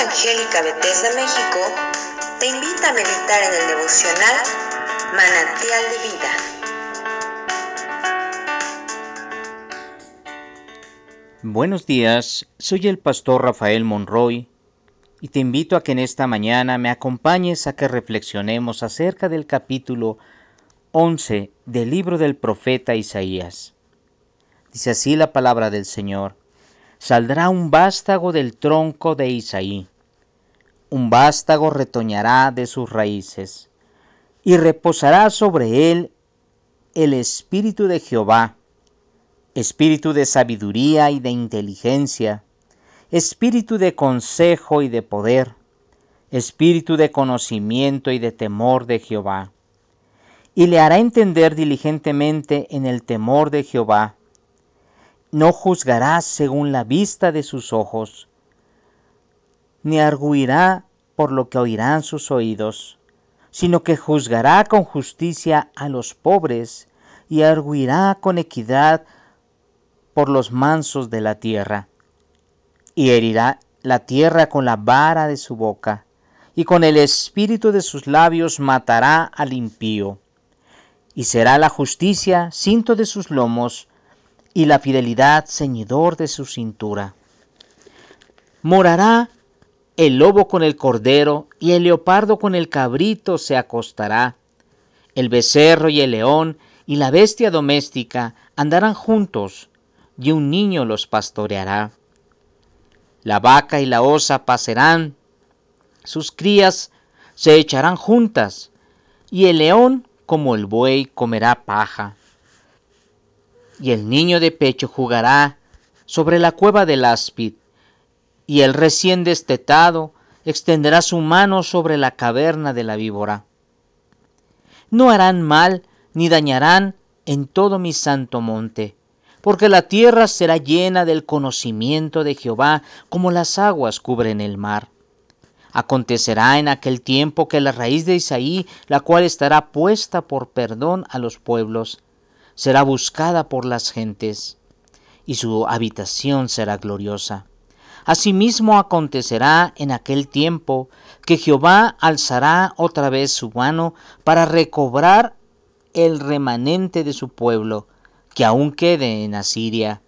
Evangélica Bethesda México te invita a meditar en el devocional Manantial de Vida. Buenos días, soy el pastor Rafael Monroy y te invito a que en esta mañana me acompañes a que reflexionemos acerca del capítulo 11 del libro del profeta Isaías. Dice así la palabra del Señor. Saldrá un vástago del tronco de Isaí. Un vástago retoñará de sus raíces, y reposará sobre él el espíritu de Jehová, espíritu de sabiduría y de inteligencia, espíritu de consejo y de poder, espíritu de conocimiento y de temor de Jehová. Y le hará entender diligentemente en el temor de Jehová, no juzgará según la vista de sus ojos, ni arguirá por lo que oirán sus oídos, sino que juzgará con justicia a los pobres y arguirá con equidad por los mansos de la tierra. Y herirá la tierra con la vara de su boca, y con el espíritu de sus labios matará al impío. Y será la justicia cinto de sus lomos, y la fidelidad ceñidor de su cintura. Morará el lobo con el cordero y el leopardo con el cabrito se acostará. El becerro y el león y la bestia doméstica andarán juntos y un niño los pastoreará. La vaca y la osa pasarán, sus crías se echarán juntas y el león como el buey comerá paja y el niño de pecho jugará sobre la cueva del áspid, y el recién destetado extenderá su mano sobre la caverna de la víbora. No harán mal ni dañarán en todo mi santo monte, porque la tierra será llena del conocimiento de Jehová como las aguas cubren el mar. Acontecerá en aquel tiempo que la raíz de Isaí, la cual estará puesta por perdón a los pueblos, será buscada por las gentes, y su habitación será gloriosa. Asimismo acontecerá en aquel tiempo que Jehová alzará otra vez su mano para recobrar el remanente de su pueblo, que aún quede en Asiria,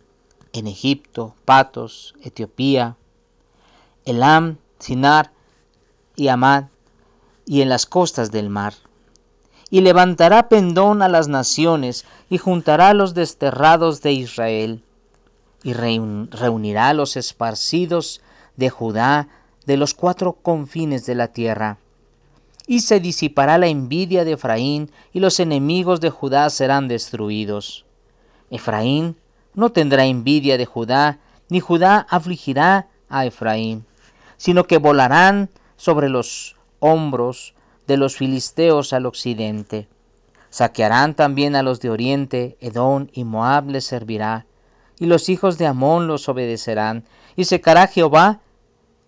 en Egipto, Patos, Etiopía, Elam, Sinar y Amad, y en las costas del mar. Y levantará pendón a las naciones, y juntará a los desterrados de Israel, y reunirá a los esparcidos de Judá de los cuatro confines de la tierra. Y se disipará la envidia de Efraín, y los enemigos de Judá serán destruidos. Efraín no tendrá envidia de Judá, ni Judá afligirá a Efraín, sino que volarán sobre los hombros de los filisteos al occidente. Saquearán también a los de oriente, Edom y Moab les servirá, y los hijos de Amón los obedecerán, y secará Jehová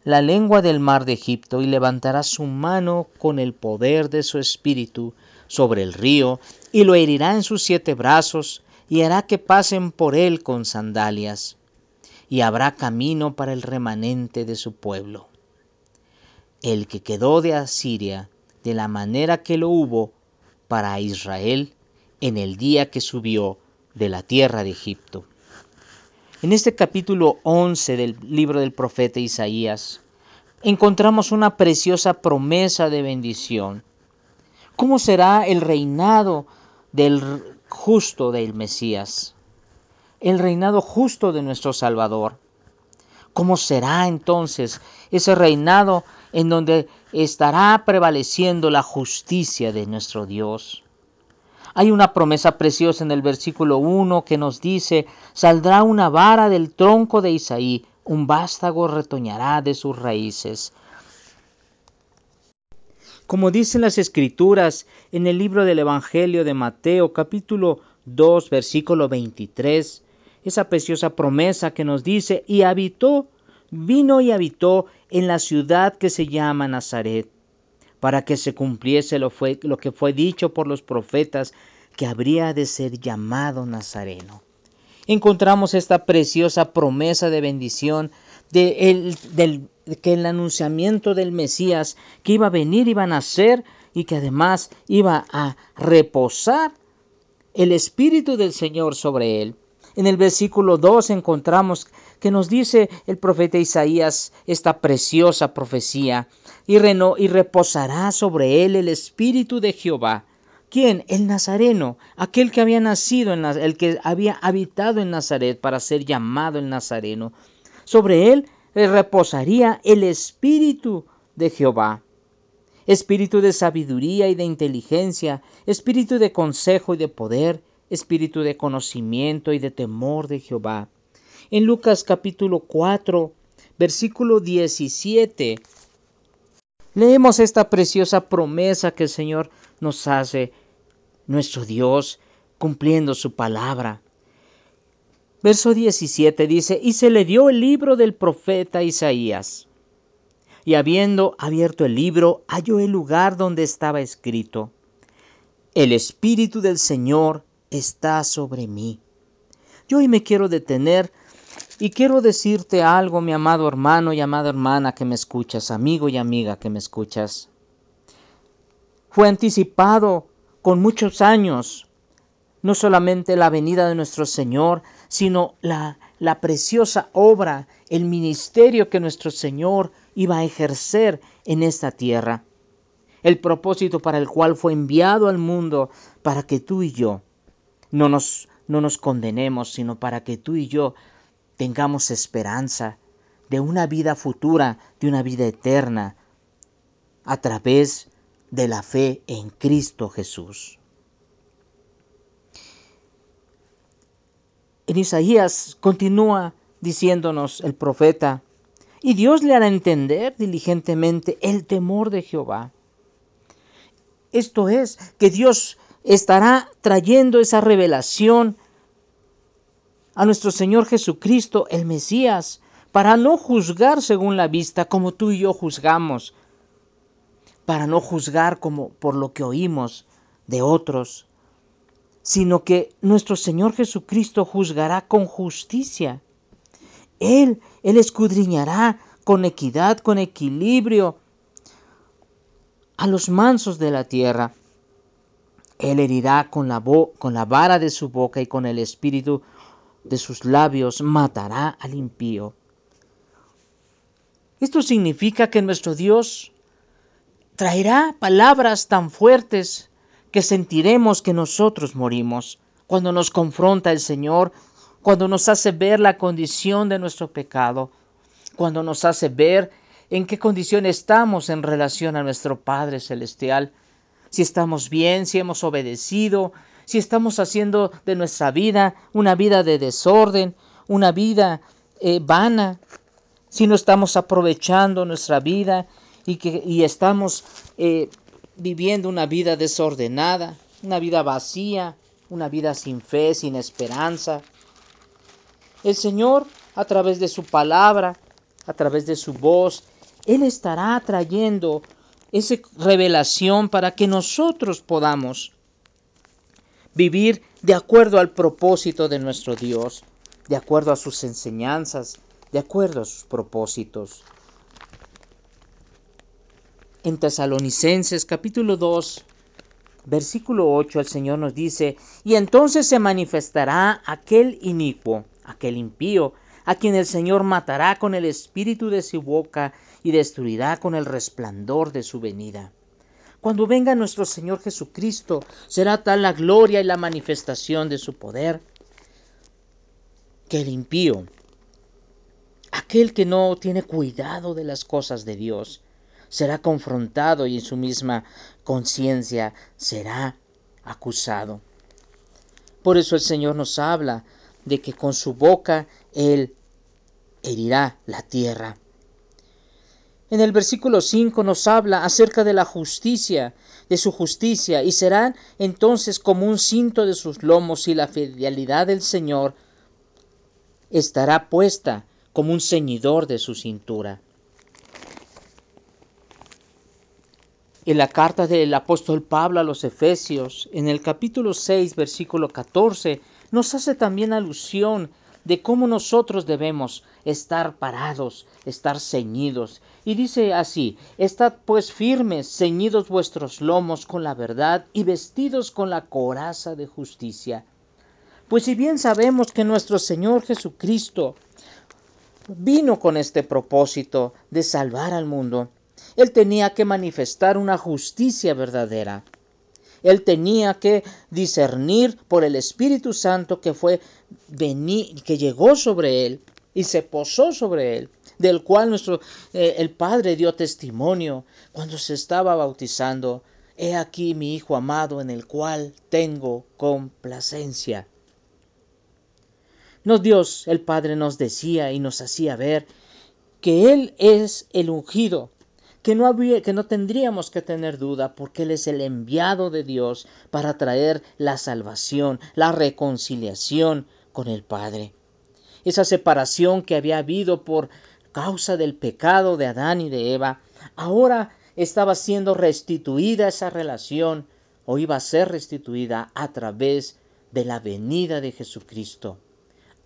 la lengua del mar de Egipto, y levantará su mano con el poder de su espíritu sobre el río, y lo herirá en sus siete brazos, y hará que pasen por él con sandalias, y habrá camino para el remanente de su pueblo. El que quedó de Asiria de la manera que lo hubo para Israel en el día que subió de la tierra de Egipto. En este capítulo 11 del libro del profeta Isaías encontramos una preciosa promesa de bendición. ¿Cómo será el reinado del justo del Mesías? El reinado justo de nuestro Salvador. ¿Cómo será entonces ese reinado en donde estará prevaleciendo la justicia de nuestro Dios? Hay una promesa preciosa en el versículo 1 que nos dice, saldrá una vara del tronco de Isaí, un vástago retoñará de sus raíces. Como dicen las escrituras en el libro del Evangelio de Mateo capítulo 2 versículo 23, esa preciosa promesa que nos dice, y habitó, vino y habitó en la ciudad que se llama Nazaret, para que se cumpliese lo, fue, lo que fue dicho por los profetas, que habría de ser llamado Nazareno. encontramos esta preciosa promesa de bendición de el, del, que el anunciamiento del Mesías que iba a venir, iba a nacer y que además iba a reposar el Espíritu del Señor sobre él. En el versículo 2 encontramos que nos dice el profeta Isaías esta preciosa profecía, y, y reposará sobre él el Espíritu de Jehová. ¿Quién? El Nazareno, aquel que había nacido, en el que había habitado en Nazaret para ser llamado el Nazareno. Sobre él reposaría el Espíritu de Jehová espíritu de sabiduría y de inteligencia, espíritu de consejo y de poder, espíritu de conocimiento y de temor de Jehová. En Lucas capítulo 4, versículo 17, leemos esta preciosa promesa que el Señor nos hace, nuestro Dios, cumpliendo su palabra. Verso 17 dice, y se le dio el libro del profeta Isaías y habiendo abierto el libro, halló el lugar donde estaba escrito, El Espíritu del Señor está sobre mí. Yo hoy me quiero detener y quiero decirte algo, mi amado hermano y amada hermana que me escuchas, amigo y amiga que me escuchas. Fue anticipado con muchos años, no solamente la venida de nuestro Señor, sino la, la preciosa obra, el ministerio que nuestro Señor iba a ejercer en esta tierra. El propósito para el cual fue enviado al mundo para que tú y yo no nos, no nos condenemos, sino para que tú y yo tengamos esperanza de una vida futura, de una vida eterna, a través de la fe en Cristo Jesús. En Isaías continúa diciéndonos el profeta, y Dios le hará entender diligentemente el temor de Jehová. Esto es, que Dios estará trayendo esa revelación a nuestro Señor Jesucristo, el Mesías, para no juzgar según la vista como tú y yo juzgamos, para no juzgar como por lo que oímos de otros, sino que nuestro Señor Jesucristo juzgará con justicia. Él, Él escudriñará con equidad, con equilibrio a los mansos de la tierra. Él herirá con la, con la vara de su boca y con el espíritu de sus labios matará al impío. Esto significa que nuestro Dios traerá palabras tan fuertes que sentiremos que nosotros morimos. Cuando nos confronta el Señor cuando nos hace ver la condición de nuestro pecado, cuando nos hace ver en qué condición estamos en relación a nuestro Padre Celestial, si estamos bien, si hemos obedecido, si estamos haciendo de nuestra vida una vida de desorden, una vida eh, vana, si no estamos aprovechando nuestra vida y, que, y estamos eh, viviendo una vida desordenada, una vida vacía, una vida sin fe, sin esperanza, el Señor, a través de su palabra, a través de su voz, Él estará trayendo esa revelación para que nosotros podamos vivir de acuerdo al propósito de nuestro Dios, de acuerdo a sus enseñanzas, de acuerdo a sus propósitos. En Tesalonicenses capítulo 2, versículo 8, el Señor nos dice, y entonces se manifestará aquel inicuo aquel impío, a quien el Señor matará con el espíritu de su boca y destruirá con el resplandor de su venida. Cuando venga nuestro Señor Jesucristo, será tal la gloria y la manifestación de su poder, que el impío, aquel que no tiene cuidado de las cosas de Dios, será confrontado y en su misma conciencia será acusado. Por eso el Señor nos habla de que con su boca Él herirá la tierra. En el versículo 5 nos habla acerca de la justicia, de su justicia, y serán entonces como un cinto de sus lomos y la fidelidad del Señor estará puesta como un ceñidor de su cintura. En la carta del apóstol Pablo a los Efesios, en el capítulo 6, versículo 14, nos hace también alusión de cómo nosotros debemos estar parados, estar ceñidos. Y dice así, estad pues firmes, ceñidos vuestros lomos con la verdad y vestidos con la coraza de justicia. Pues si bien sabemos que nuestro Señor Jesucristo vino con este propósito de salvar al mundo, Él tenía que manifestar una justicia verdadera. Él tenía que discernir por el Espíritu Santo que fue que llegó sobre él y se posó sobre él, del cual nuestro eh, el Padre dio testimonio cuando se estaba bautizando. He aquí mi Hijo amado en el cual tengo complacencia. Nos Dios, el Padre, nos decía y nos hacía ver que Él es el ungido, que no, que no tendríamos que tener duda porque Él es el enviado de Dios para traer la salvación, la reconciliación con el Padre. Esa separación que había habido por causa del pecado de Adán y de Eva, ahora estaba siendo restituida esa relación o iba a ser restituida a través de la venida de Jesucristo,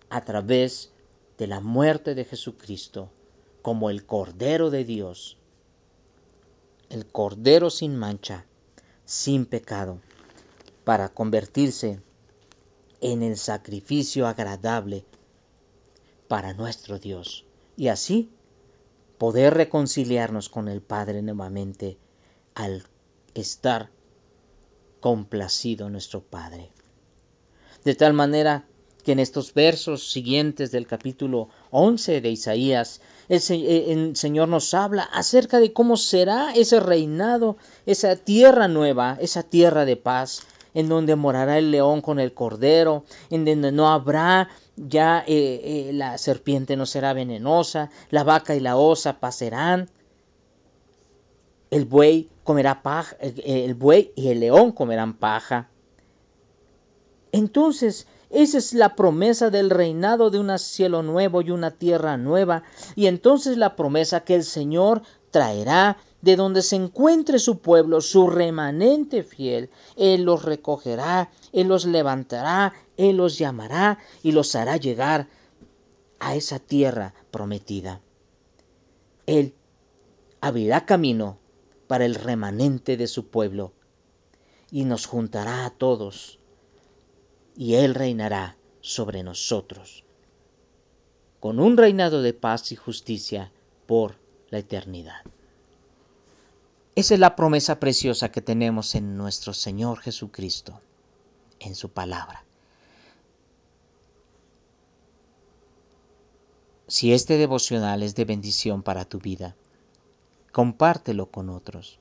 a través de la muerte de Jesucristo, como el Cordero de Dios el Cordero sin mancha, sin pecado, para convertirse en el sacrificio agradable para nuestro Dios y así poder reconciliarnos con el Padre nuevamente al estar complacido nuestro Padre. De tal manera que en estos versos siguientes del capítulo 11 de Isaías, eh, el, Señor nos habla acerca de cómo será ese reinado, esa tierra nueva, esa tierra de paz, en donde morará el león con el cordero, en donde no habrá ya eh, eh, la serpiente no será venenosa, la vaca y la osa pasarán, el buey comerá paja, el buey y el león comerán paja. Entonces esa es la promesa del reinado de un cielo nuevo y una tierra nueva. Y entonces la promesa que el Señor traerá de donde se encuentre su pueblo, su remanente fiel. Él los recogerá, Él los levantará, Él los llamará y los hará llegar a esa tierra prometida. Él abrirá camino para el remanente de su pueblo y nos juntará a todos y Él reinará sobre nosotros, con un reinado de paz y justicia por la eternidad. Esa es la promesa preciosa que tenemos en nuestro Señor Jesucristo, en su palabra. Si este devocional es de bendición para tu vida, compártelo con otros.